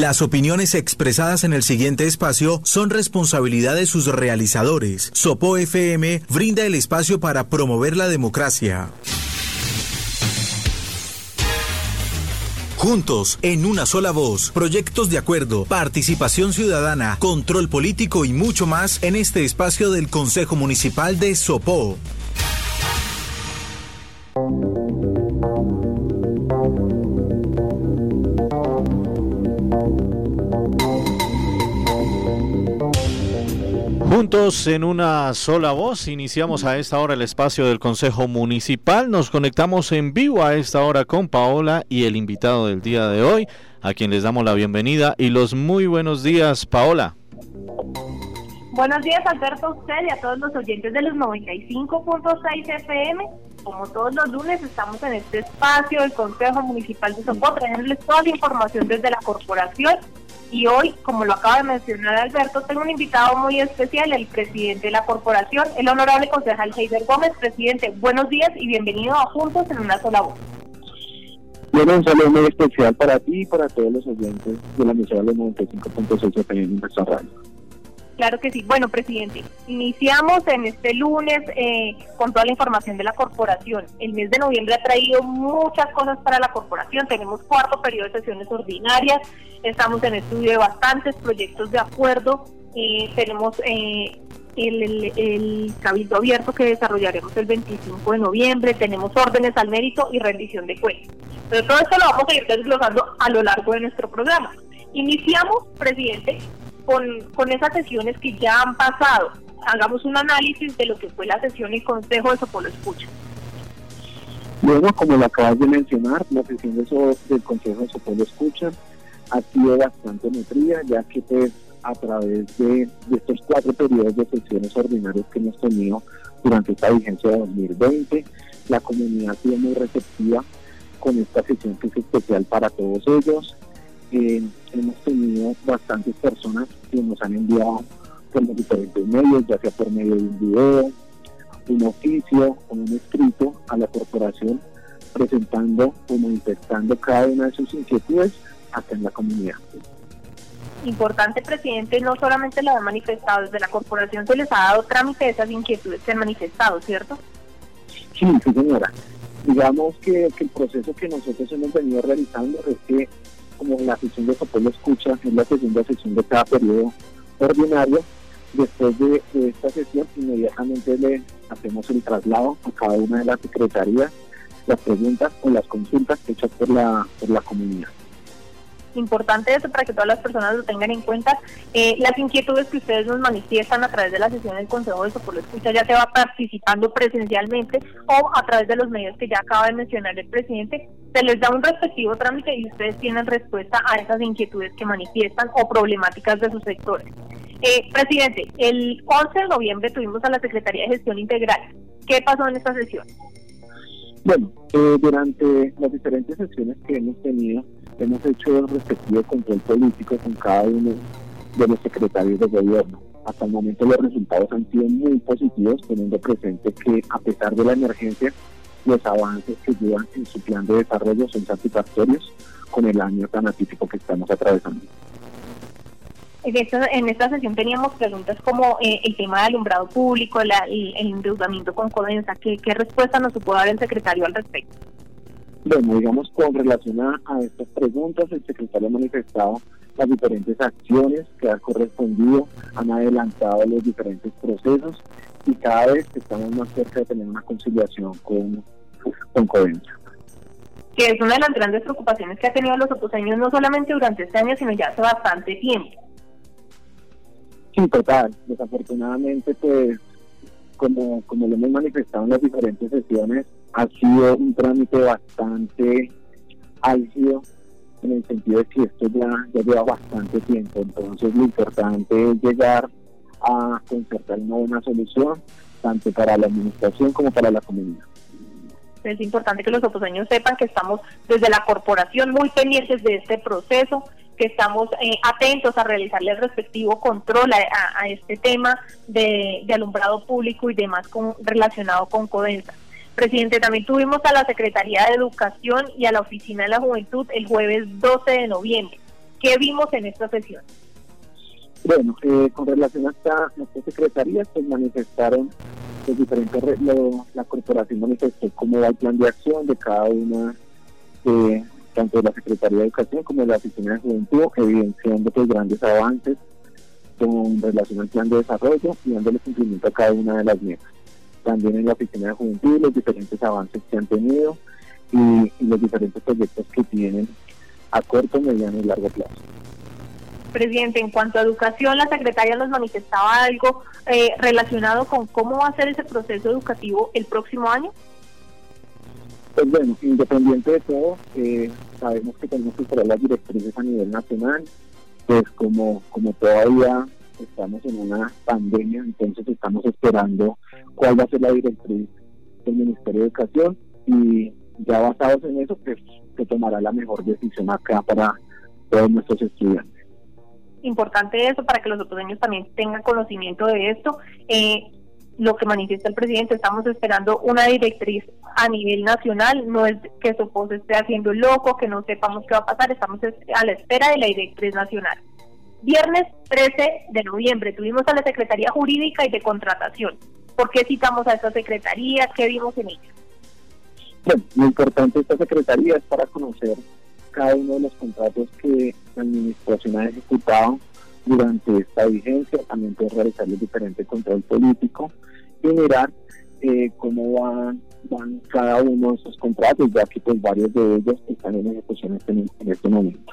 Las opiniones expresadas en el siguiente espacio son responsabilidad de sus realizadores. Sopo FM brinda el espacio para promover la democracia. Juntos, en una sola voz, proyectos de acuerdo, participación ciudadana, control político y mucho más en este espacio del Consejo Municipal de Sopó. Juntos en una sola voz, iniciamos a esta hora el espacio del Consejo Municipal. Nos conectamos en vivo a esta hora con Paola y el invitado del día de hoy, a quien les damos la bienvenida y los muy buenos días, Paola. Buenos días, Alberto, a usted y a todos los oyentes de los 95.6 FM. Como todos los lunes, estamos en este espacio del Consejo Municipal de Sopó, trayéndoles toda la información desde la corporación y hoy, como lo acaba de mencionar Alberto, tengo un invitado muy especial, el presidente de la corporación, el honorable concejal Heider Gómez. Presidente, buenos días y bienvenido a Juntos en una sola voz. Bueno, un saludo muy especial para ti y para todos los oyentes de la emisora de 95.6 en nuestra radio. Claro que sí. Bueno, presidente, iniciamos en este lunes eh, con toda la información de la corporación. El mes de noviembre ha traído muchas cosas para la corporación. Tenemos cuarto periodo de sesiones ordinarias, estamos en estudio de bastantes proyectos de acuerdo, eh, tenemos eh, el, el, cabildo abierto que desarrollaremos el 25 de noviembre, tenemos órdenes al mérito y rendición de cuentas. Pero todo esto lo vamos a ir desglosando a lo largo de nuestro programa. Iniciamos, presidente, con, esas sesiones que ya han pasado. Hagamos un análisis de lo que fue la sesión y consejo de Sopolo Escucha. Bueno, como lo acabas de mencionar, la sesión de del Consejo de Sopolo Escucha ha sido bastante nutrida, ya que pues a través de, estos cuatro periodos de sesiones ordinarias que hemos tenido durante esta vigencia de 2020, la comunidad ha sido muy receptiva con esta sesión que es especial para todos ellos. Eh, hemos tenido bastantes personas que nos han enviado por los diferentes medios, ya sea por medio de un video, un oficio o un escrito a la corporación presentando o manifestando cada una de sus inquietudes acá en la comunidad. Importante, presidente, no solamente lo han manifestado, desde la corporación se les ha dado trámite de esas inquietudes que han manifestado, ¿cierto? Sí, sí, señora. Digamos que, que el proceso que nosotros hemos venido realizando es que como la sesión de lo Escucha, es la segunda sesión de cada periodo ordinario. Después de, esta sesión, inmediatamente le hacemos el traslado a cada una de las secretarías, las preguntas o las consultas hechas por la, por la comunidad importante eso para que todas las personas lo tengan en cuenta. Eh, las inquietudes que ustedes nos manifiestan a través de la sesión del Consejo de Socorro Escucha ya se va participando presencialmente o a través de los medios que ya acaba de mencionar el presidente, se les da un respectivo trámite y ustedes tienen respuesta a esas inquietudes que manifiestan o problemáticas de sus sectores. Eh, presidente, el 11 de noviembre tuvimos a la Secretaría de Gestión Integral. ¿Qué pasó en esta sesión? Bueno, eh, durante las diferentes sesiones que hemos tenido, hemos hecho el respectivo control político con cada uno de los secretarios de gobierno. Hasta el momento los resultados han sido muy positivos, teniendo presente que a pesar de la emergencia, los avances que llevan en su plan de desarrollo son satisfactorios con el año tan atípico que estamos atravesando. En esta, en esta sesión teníamos preguntas como eh, el tema de alumbrado público, el, endeudamiento con Codensa. ¿Qué, ¿Qué respuesta nos supo dar el secretario al respecto? Bueno, digamos, con relación a, estas preguntas, el secretario ha manifestado las diferentes acciones que ha correspondido, han adelantado los diferentes procesos y cada vez estamos más cerca de tener una conciliación con, con Codensa. Que es una de las grandes preocupaciones que ha tenido los oposeños no solamente durante este año, sino ya hace bastante tiempo. Sí, total. Desafortunadamente, pues, como, como lo hemos manifestado en las diferentes sesiones, ha sido un trámite bastante álgido en el sentido de que esto ya, lleva bastante tiempo, entonces lo importante es llegar a concertar una buena solución, tanto para la administración como para la comunidad. Es importante que los oposeños sepan que estamos desde la corporación muy pendientes de este proceso, que estamos eh, atentos a realizarle el respectivo control a, este tema de, alumbrado público y demás con, relacionado con Codensa. Presidente, también tuvimos a la Secretaría de Educación y a la Oficina de la Juventud el jueves 12 de noviembre. ¿Qué vimos en esta sesión? Bueno, eh, con relación a esta, secretaría, pues manifestaron los diferentes, la corporación manifestó cómo va el plan de acción de cada una, de, tanto de la Secretaría de Educación como de la Oficina de Juventud, evidenciando pues, grandes avances con relación al plan de desarrollo y dándole cumplimiento a cada una de las metas. También en la Oficina de Juventud, los diferentes avances que han tenido y los diferentes proyectos que tienen a corto, mediano y largo plazo. Presidente, en cuanto a educación, la secretaria nos manifestaba algo eh, relacionado con cómo va a ser ese proceso educativo el próximo año. Pues bueno, independiente de todo, eh, sabemos que tenemos que esperar las directrices a nivel nacional, pues como, como todavía estamos en una pandemia, entonces estamos esperando cuál va a ser la directriz del Ministerio de Educación y ya basados en eso, pues se tomará la mejor decisión acá para todos nuestros estudiantes importante eso para que los otros niños también tengan conocimiento de esto. Eh, lo que manifiesta el presidente, estamos esperando una directriz a nivel nacional, no es que Sopos esté haciendo loco, que no sepamos qué va a pasar, estamos a la espera de la directriz nacional. Viernes 13 de noviembre tuvimos a la Secretaría Jurídica y de Contratación. ¿Por qué citamos a esta Secretaría? ¿Qué vimos en ella? Bueno, lo importante de esta Secretaría es para conocer cada uno de los contratos que la administración ha ejecutado durante esta vigencia, también puede realizar el diferente control político y mirar eh, cómo van, van cada uno de esos contratos, ya que pues varios de ellos están en ejecución en, en este momento.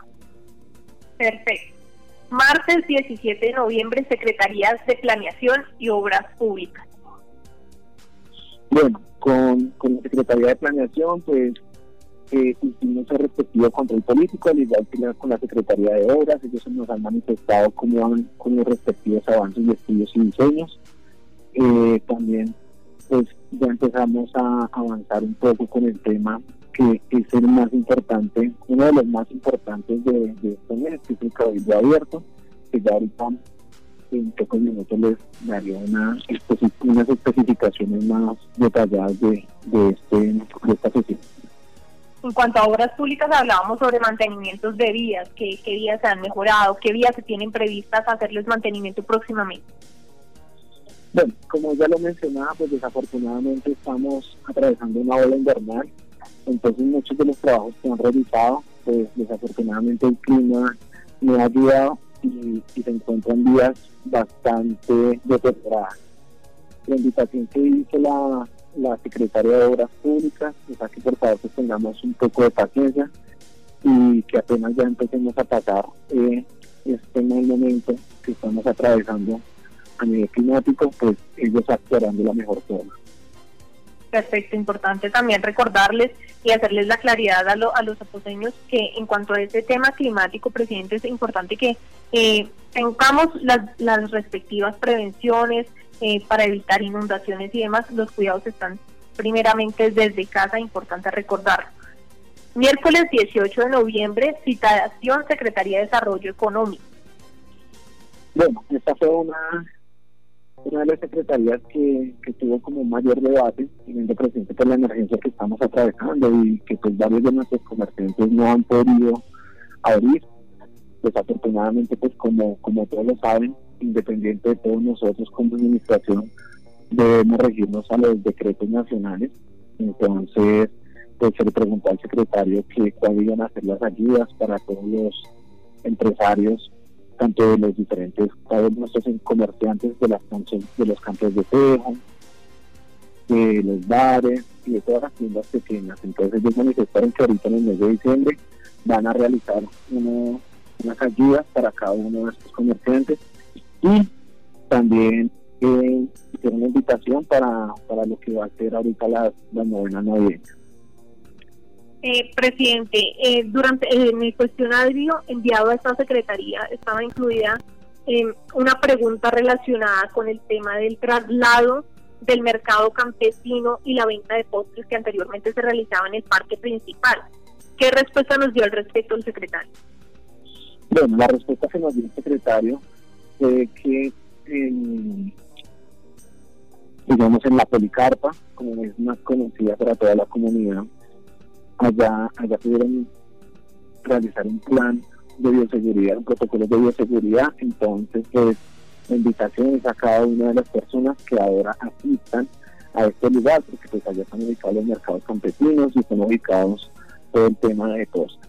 Perfecto. Martes 17 de noviembre, Secretarías de Planeación y Obras Públicas. Bueno, con, con la Secretaría de Planeación, pues eh, el respectivo control político, al igual que con la Secretaría de Obras, ellos nos han manifestado cómo van con los respectivos avances de estudios y diseños. Eh, también pues ya empezamos a avanzar un poco con el tema que es el más importante, uno de los más importantes de, de este mes, que es el cabildo abierto, que ya ahorita en pocos minutos les daría una, unas especificaciones más detalladas de, de, este, de esta sesión. En cuanto a obras públicas, hablábamos sobre mantenimientos de vías, qué, qué vías se han mejorado, qué vías se tienen previstas hacerles mantenimiento próximamente. Bueno, como ya lo mencionaba, pues desafortunadamente estamos atravesando una ola invernal, entonces muchos de los trabajos que han realizado, pues desafortunadamente el clima no ha ayudado y, se encuentran vías bastante deterioradas. La invitación que hizo la la Secretaría de Obras Públicas, o que por favor pues, tengamos un poco de paciencia y que apenas ya empecemos a pasar eh, este mal momento que estamos atravesando a nivel climático, pues ellos actuarán de la mejor forma. Perfecto, importante también recordarles y hacerles la claridad a, a los aposeños que en cuanto a este tema climático, presidente, es importante que eh, tengamos las, las respectivas prevenciones, eh, para evitar inundaciones y demás, los cuidados están primeramente desde casa, importante recordar. Miércoles 18 de noviembre, citación Secretaría de Desarrollo Económico. Bueno, esta fue una, una de las secretarías que, tuvo como mayor debate, teniendo presente por la emergencia que estamos atravesando y que pues varios de nuestros comerciantes no han podido abrir. Desafortunadamente, pues como, como todos lo saben, independiente de todos nosotros como administración, debemos regirnos a los decretos nacionales. Entonces, pues se le preguntó al secretario que cuáles iban a ser las ayudas para todos los empresarios, tanto de los diferentes, todos nuestros comerciantes de las de los campos de tejo, de los bares y de todas las tiendas pequeñas. Entonces ellos manifestaron que ahorita en el mes de diciembre van a realizar unas ayudas para cada uno de estos comerciantes y también eh, una invitación para, para lo que va a ser ahorita la, la novena navideña. Eh, presidente, eh, durante en el cuestionario enviado a esta secretaría estaba incluida una pregunta relacionada con el tema del traslado del mercado campesino y la venta de postres que anteriormente se realizaba en el parque principal. ¿Qué respuesta nos dio al respecto el secretario? Bueno, la respuesta que nos dio el secretario que digamos en la Policarpa, como es más conocida para toda la comunidad, allá, allá pudieron realizar un plan de bioseguridad, protocolos de bioseguridad, entonces pues la invitación es a cada una de las personas que ahora asistan a este lugar, porque pues allá están ubicados los mercados campesinos y están ubicados todo el tema de todos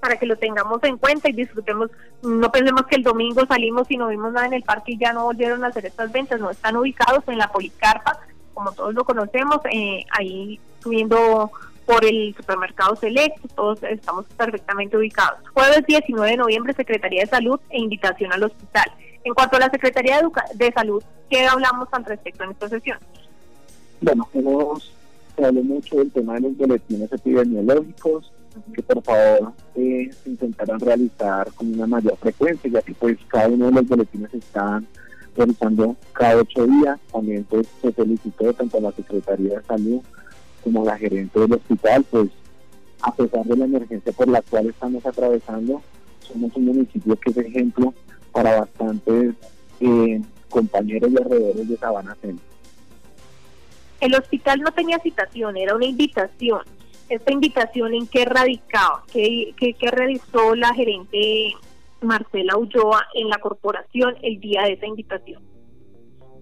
para que lo tengamos en cuenta y disfrutemos. No pensemos que el domingo salimos y no vimos nada en el parque y ya no volvieron a hacer estas ventas. No, están ubicados en la Policarpa, como todos lo conocemos, eh, ahí subiendo por el supermercado Select, todos estamos perfectamente ubicados. Jueves 19 de noviembre, Secretaría de Salud e invitación al hospital. En cuanto a la Secretaría de, de Salud, ¿qué hablamos al respecto en esta sesión? Bueno, hemos hablado mucho del tema de los boletines epidemiológicos, que por favor eh, se intentaran realizar con una mayor frecuencia, ya que pues cada uno de los boletines están realizando cada ocho días. También pues se felicitó tanto a la Secretaría de Salud como la gerente del hospital, pues a pesar de la emergencia por la cual estamos atravesando, somos un municipio que es ejemplo para bastantes eh, compañeros y alrededores de Sabana Centro. El hospital no tenía citación, era una invitación esta invitación en qué radicaba, qué, qué, realizó la gerente Marcela Ulloa en la corporación el día de esa invitación.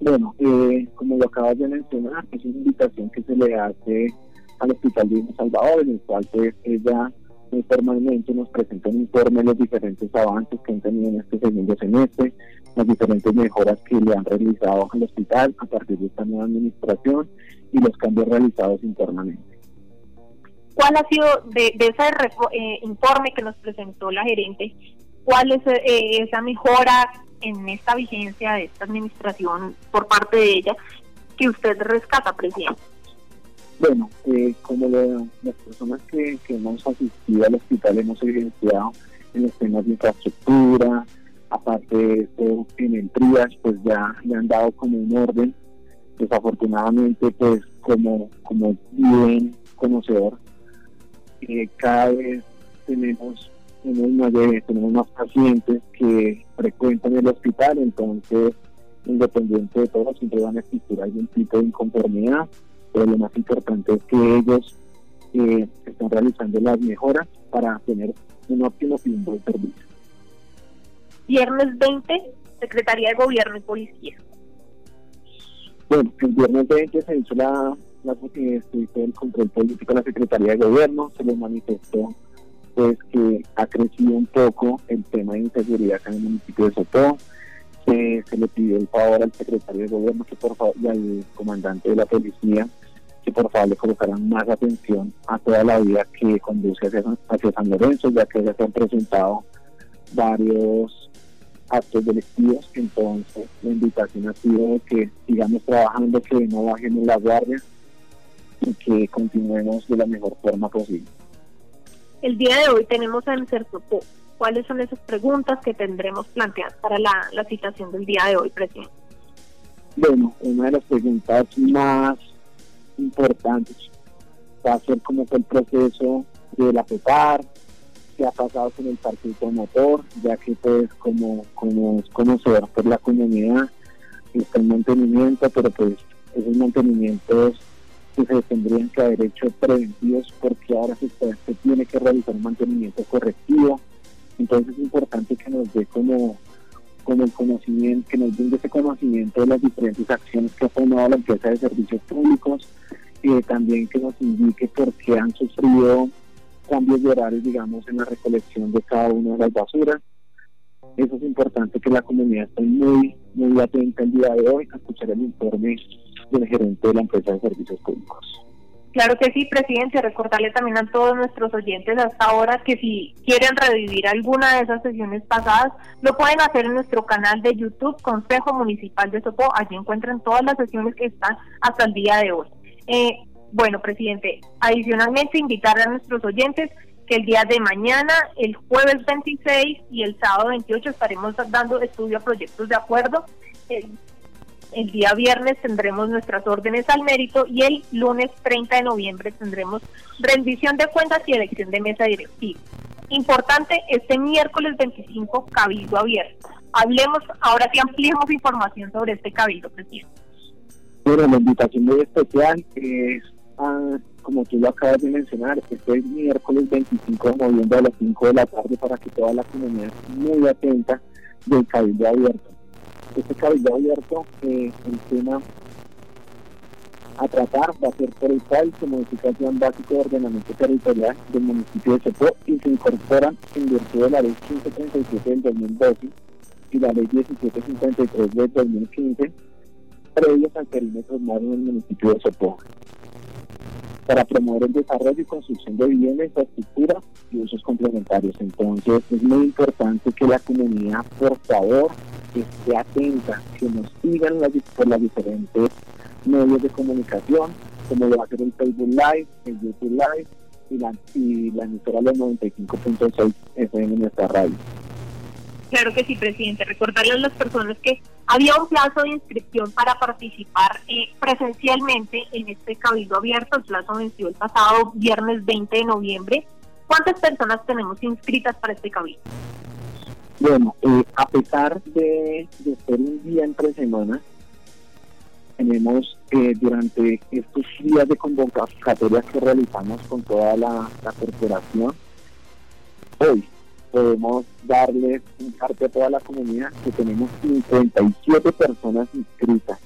Bueno, eh, como lo acabas de mencionar, es una invitación que se le hace al Hospital de Salvador, en el cual pues, ella muy formalmente nos presenta un informe de los diferentes avances que han tenido en este segundo semestre, las diferentes mejoras que le han realizado al hospital a partir de esta nueva administración y los cambios realizados internamente. ¿Cuál ha sido de, ese eh, informe que nos presentó la gerente? ¿Cuál es eh, esa mejora en esta vigencia de esta administración por parte de ella que usted rescata, presidente? Bueno, eh, como las personas que, hemos asistido al hospital hemos evidenciado en los temas de infraestructura, aparte de esto, en entrías, pues ya le han dado como un orden. Desafortunadamente, pues como, como bien conocedor, cada vez tenemos tenemos más, tenemos más pacientes que frecuentan el hospital, entonces independiente de todo siempre van a existir algún tipo de inconformidad, pero lo más importante es que ellos eh, están realizando las mejoras para tener un óptimo y un buen servicio. Viernes 20, Secretaría de Gobierno y Policía. Bueno, el viernes 20 se hizo la la este, el control político de la Secretaría de Gobierno, se les manifestó pues que ha crecido un poco el tema de inseguridad en el municipio de Sotó, se le pidió el favor al secretario de gobierno que por favor y al comandante de la policía que por favor le colocaran más atención a toda la vía que conduce hacia, hacia San Lorenzo, ya que ya se han presentado varios actos delictivos, entonces la invitación ha sido que sigamos trabajando, que no bajemos la guardia, y que continuemos de la mejor forma posible. El día de hoy tenemos a CERSOPO. ¿Cuáles son esas preguntas que tendremos planteadas para la, la citación del día de hoy, presidente? Bueno, una de las preguntas más importantes va a ser cómo fue el proceso de la PEPAR, qué ha pasado con el partido motor, ya que pues como, como es conocedor por la comunidad, está en mantenimiento, pero pues esos mantenimientos que se tendrían que haber hecho preventivos porque ahora se, se tiene que realizar un mantenimiento correctivo. Entonces es importante que nos dé como, como el conocimiento, que nos dé ese conocimiento de las diferentes acciones que ha tomado la empresa de servicios públicos, y también que nos indique por qué han sufrido cambios de horarios, digamos, en la recolección de cada una de las basuras. Eso es importante que la comunidad esté muy, muy atenta el día de hoy a escuchar el informe del gerente de la empresa de servicios públicos. Claro que sí, presidente. Recordarle también a todos nuestros oyentes hasta ahora que si quieren revivir alguna de esas sesiones pasadas, lo pueden hacer en nuestro canal de YouTube, Consejo Municipal de Sopó. Allí encuentran todas las sesiones que están hasta el día de hoy. Eh, bueno, presidente, adicionalmente invitar a nuestros oyentes que el día de mañana, el jueves 26 y el sábado 28 estaremos dando estudio a proyectos de acuerdo. Eh, el día viernes tendremos nuestras órdenes al mérito y el lunes 30 de noviembre tendremos rendición de cuentas y elección de mesa directiva. Importante, este miércoles 25, cabildo abierto. Hablemos, ahora sí ampliemos información sobre este cabildo, presidente. Bueno, la invitación muy especial es como tú lo acabas de mencionar, este es miércoles 25 de noviembre a las 5 de la tarde para que toda la comunidad esté muy atenta del cabildo abierto. Este cabildo abierto, eh, el tema a tratar va a ser por el cual se modifica el plan básico de ordenamiento territorial del municipio de Chocó y se incorporan en virtud de la ley 1537 del 2012 y la ley 1753 del 2015 previos al perímetro urbano del municipio de Chocó para promover el desarrollo y construcción de vivienda, infraestructura y usos complementarios. Entonces es muy importante que la comunidad, por favor, esté atenta, que nos sigan por las diferentes medios de comunicación, como lo va a hacer el Facebook Live, el YouTube Live y la, y la emisora de 95.6 FM en nuestra radio. Claro que sí, presidente. Recordarle a las personas que había un plazo de inscripción para participar eh, presencialmente en este cabildo abierto. El plazo venció el pasado viernes 20 de noviembre. ¿Cuántas personas tenemos inscritas para este cabildo? Bueno, eh, a pesar de, ser un día entre semana, tenemos eh, durante estos días de convocatoria que realizamos con toda la corporación, hoy podemos darles un parte a toda la comunidad que tenemos 57 personas inscritas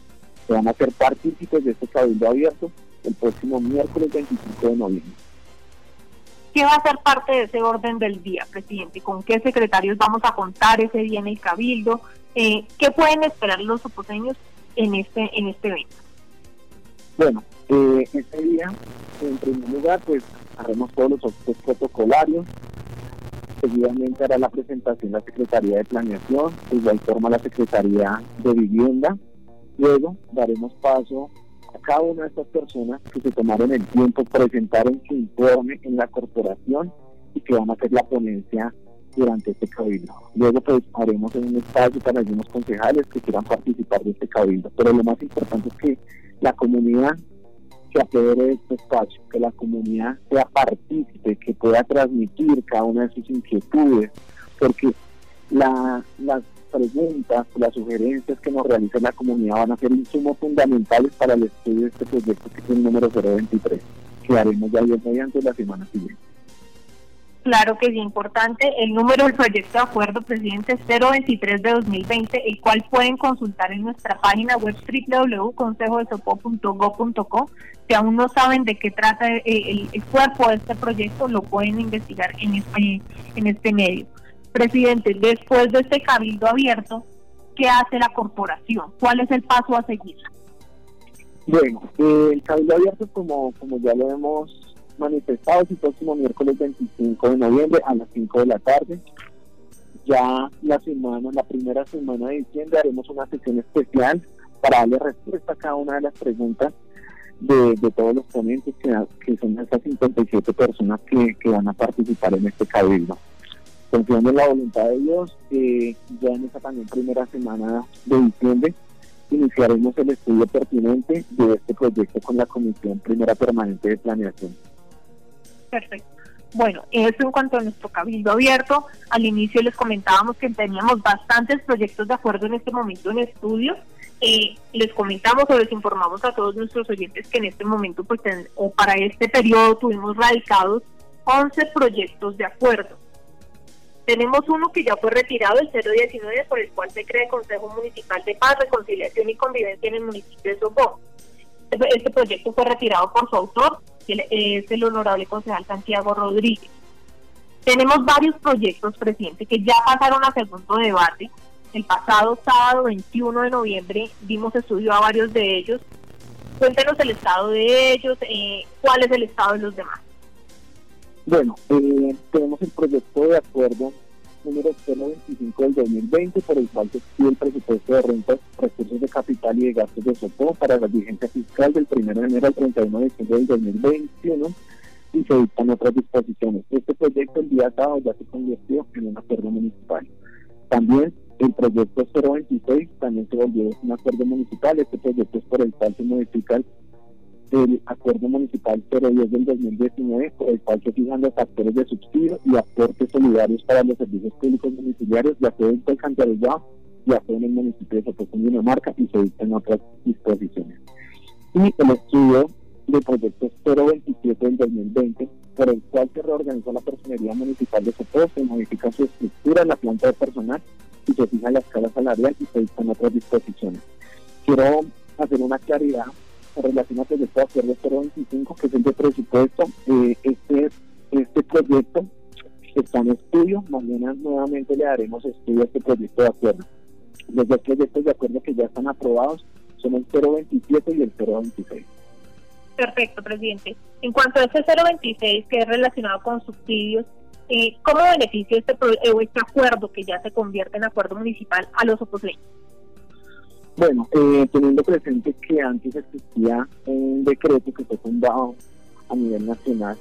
que van a ser partícipes de este cabildo abierto el próximo miércoles 25 de noviembre. ¿Qué va a ser parte de ese orden del día, presidente? ¿Con qué secretarios vamos a contar ese día en el cabildo? Eh, ¿Qué pueden esperar los oposeños en este en este evento? Bueno, eh, este día, en primer lugar, pues haremos todos los actos protocolarios, Seguidamente hará la presentación la Secretaría de Planeación, de igual forma la Secretaría de Vivienda. Luego daremos paso cada una de estas personas que se tomaron el tiempo, presentaron su informe en la corporación y que van a hacer la ponencia durante este cabildo. Luego pues haremos un espacio para algunos concejales que quieran participar de este cabildo. Pero lo más importante es que la comunidad que apodere este espacio, que la comunidad sea partícipe, que pueda transmitir cada una de sus inquietudes, porque las preguntas, las sugerencias que nos realiza la comunidad van a ser insumos fundamentales para el estudio de este proyecto que es el número 023, que haremos ya mediante la semana siguiente. Claro que es importante. El número del proyecto de acuerdo, presidente, es 023 de 2020, el cual pueden consultar en nuestra página web www.consejodesopo.go.co. Si aún no saben de qué trata eh, el, cuerpo de este proyecto, lo pueden investigar en este, en este medio. Presidente, después de este cabildo abierto, ¿qué hace la corporación? ¿Cuál es el paso a seguir? Bueno, eh, el cabildo abierto, como, como ya lo hemos manifestados el próximo miércoles 25 de noviembre a las 5 de la tarde. Ya la semana, la primera semana de diciembre haremos una sesión especial para darle respuesta a cada una de las preguntas de, todos los ponentes, que, que, son esas 57 personas que, van a participar en este cabildo. Confiando en la voluntad de Dios, eh, ya en esa también primera semana de diciembre iniciaremos el estudio pertinente de este proyecto con la Comisión Primera Permanente de Planeación. Perfecto. Bueno, eso en cuanto a nuestro cabildo abierto. Al inicio les comentábamos que teníamos bastantes proyectos de acuerdo en este momento en estudio. Eh, les comentamos o les informamos a todos nuestros oyentes que en este momento, pues, o para este periodo tuvimos radicados 11 proyectos de acuerdo. Tenemos uno que ya fue retirado, el 019, por el cual se crea el Consejo Municipal de Paz, Reconciliación y Convivencia en el municipio de Sopó. Este proyecto fue retirado por su autor, que es el honorable concejal Santiago Rodríguez. Tenemos varios proyectos, presidente, que ya pasaron a segundo debate. El pasado sábado 21 de noviembre dimos estudio a varios de ellos. Cuéntenos el estado de ellos, eh, cuál es el estado de los demás. Bueno, eh, tenemos el proyecto de acuerdo número 025 del 2020, por el cual se exige el presupuesto de rentas, recursos de capital y de gastos de soporte para la vigencia fiscal del 1 de enero al 31 de diciembre del 2021 y se dictan otras disposiciones. Este proyecto el día sábado ya se convirtió en un acuerdo municipal. También el proyecto 026 también se volvió un acuerdo municipal. Este proyecto es por el cual se modifica el el acuerdo municipal 010 del 2019, por el cual se fijan los factores de subsidio y aportes solidarios para los servicios públicos domiciliarios, ya sea en Alcantarillado, ya sea en el municipio de Sotocón, Dinamarca, y se dictan otras disposiciones. Y el estudio del proyecto 027 del 2020, por el cual se reorganizó la personería municipal de Sopó, se modifica su estructura la planta de personal y se fija la escala salarial y se dictan otras disposiciones. Quiero hacer una claridad en relación al proyecto de acuerdo 025, que es el de presupuesto. Eh, este, este proyecto está en estudio, mañana nuevamente le daremos estudio a este proyecto de acuerdo. Los dos proyectos de acuerdo que ya están aprobados son el 027 y el 026. Perfecto, presidente. En cuanto a ese 026 que es relacionado con subsidios, eh, ¿cómo beneficia este, eh, este acuerdo que ya se convierte en acuerdo municipal a los oposeños? Bueno, eh, teniendo presente que antes existía un decreto que fue fundado a nivel nacional,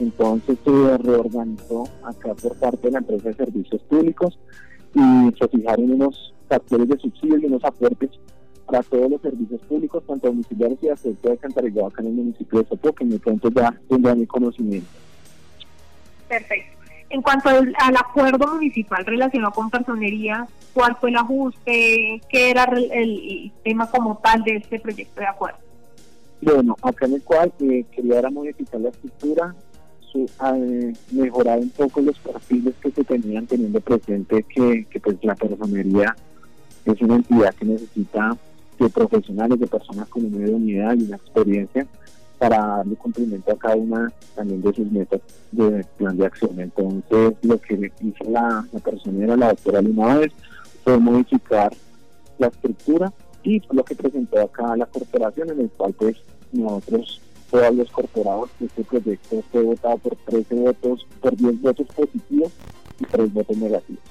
entonces se reorganizó acá por parte de la empresa de servicios públicos y se fijaron unos factores de subsidio y unos aportes para todos los servicios públicos, tanto domiciliarios y aspecto de Cantarelló acá en el municipio de Sopo, que en mi pronto ya tendrá mi conocimiento. Perfecto. En cuanto al, acuerdo municipal relacionado con personería, ¿cuál fue el ajuste? ¿Qué era el, tema como tal de este proyecto de acuerdo? Bueno, acá en el cual eh, quería era modificar la estructura, eh, mejorar un poco los perfiles que se tenían teniendo presente que, que pues la personería es una entidad que necesita de profesionales, de personas con una unidad y una experiencia para darle cumplimiento a cada una también de sus metas de plan de acción. Entonces, lo que hizo la, la persona la doctora Lima fue modificar la estructura y lo que presentó acá la corporación, en el cual pues nosotros, todos los corporados, este proyecto fue votado por 13 votos, por 10 votos positivos y 3 votos negativos.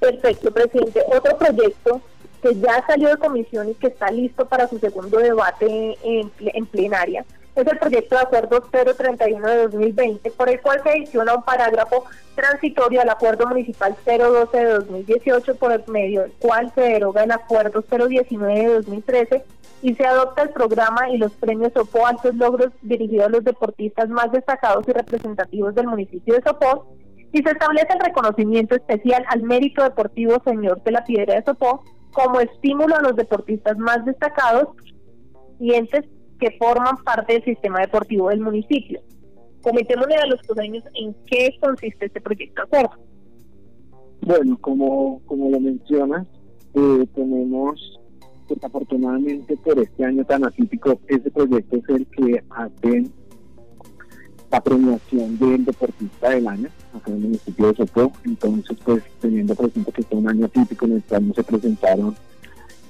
Perfecto, presidente. Otro proyecto que ya salió de comisión y que está listo para su segundo debate en, plenaria. Es el proyecto de acuerdo 031 de 2020, por el cual se adiciona un parágrafo transitorio al acuerdo municipal 012 de 2018, por el medio del cual se deroga el acuerdo 019 de 2013 y se adopta el programa y los premios Sopó Altos Logros dirigidos a los deportistas más destacados y representativos del municipio de Sopó y se establece el reconocimiento especial al mérito deportivo señor de la Piedra de Sopó como estímulo a los deportistas más destacados y entes que forman parte del sistema deportivo del municipio. Comentémosle a los coseños en qué consiste este proyecto acuerdo. Bueno, como, como lo mencionas, eh, tenemos, desafortunadamente por este año tan atípico, ese proyecto es el que hace la premiación del deportista del año acá en el municipio de Sopó. Entonces, pues teniendo presente que fue un año típico en el cual no se presentaron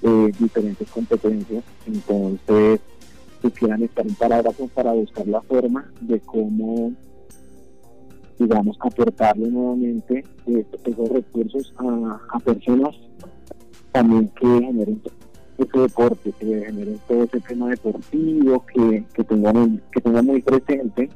eh, diferentes competencias, entonces se quieran estar en parágrafo para buscar la forma de cómo, digamos, aportarle nuevamente esos recursos a, personas también que generen ese deporte, que generen todo ese tema deportivo, que, que tengan que tengan muy presente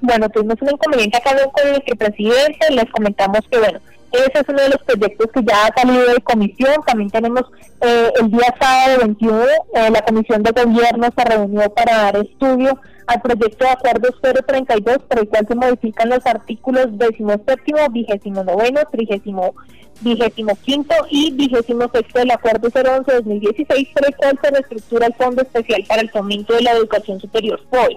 bueno, tuvimos un inconveniente acá con el presidente, les comentamos que, bueno, ese es uno de los proyectos que ya ha salido de comisión. También tenemos eh, el día sábado 21, eh, la comisión de gobierno se reunió para dar estudio al proyecto de acuerdo 032, por el cual se modifican los artículos 17, 29, 30, vigésimo quinto y vigésimo sexto del acuerdo 011-2016, por el cual se reestructura el Fondo Especial para el Fomento de la Educación Superior, FOE.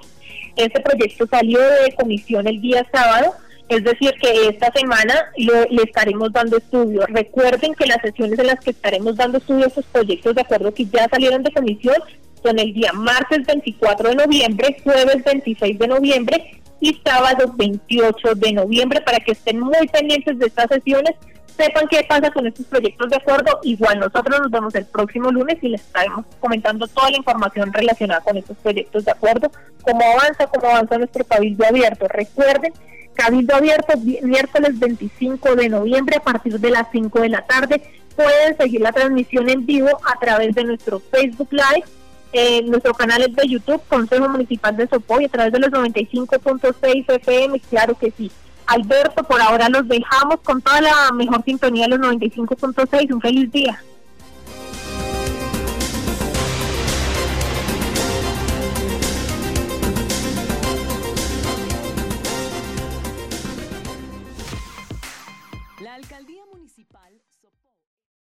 Este proyecto salió de comisión el día sábado, es decir, que esta semana le estaremos dando estudio. Recuerden que las sesiones en las que estaremos dando estudio a estos proyectos de acuerdo que ya salieron de comisión son el día martes 24 de noviembre, jueves 26 de noviembre y sábado 28 de noviembre para que estén muy pendientes de estas sesiones sepan qué pasa con estos proyectos de acuerdo. Igual nosotros nos vemos el próximo lunes y les estaremos comentando toda la información relacionada con estos proyectos de acuerdo, cómo avanza, cómo avanza nuestro cabildo abierto. Recuerden, cabildo abierto miércoles 25 de noviembre a partir de las 5 de la tarde. Pueden seguir la transmisión en vivo a través de nuestro Facebook Live. En nuestro canal de YouTube, Consejo Municipal de Sopo, y a través de los 95.6 FM, claro que sí. Alberto, por ahora los dejamos con toda la mejor sintonía de los 95.6. Un feliz día.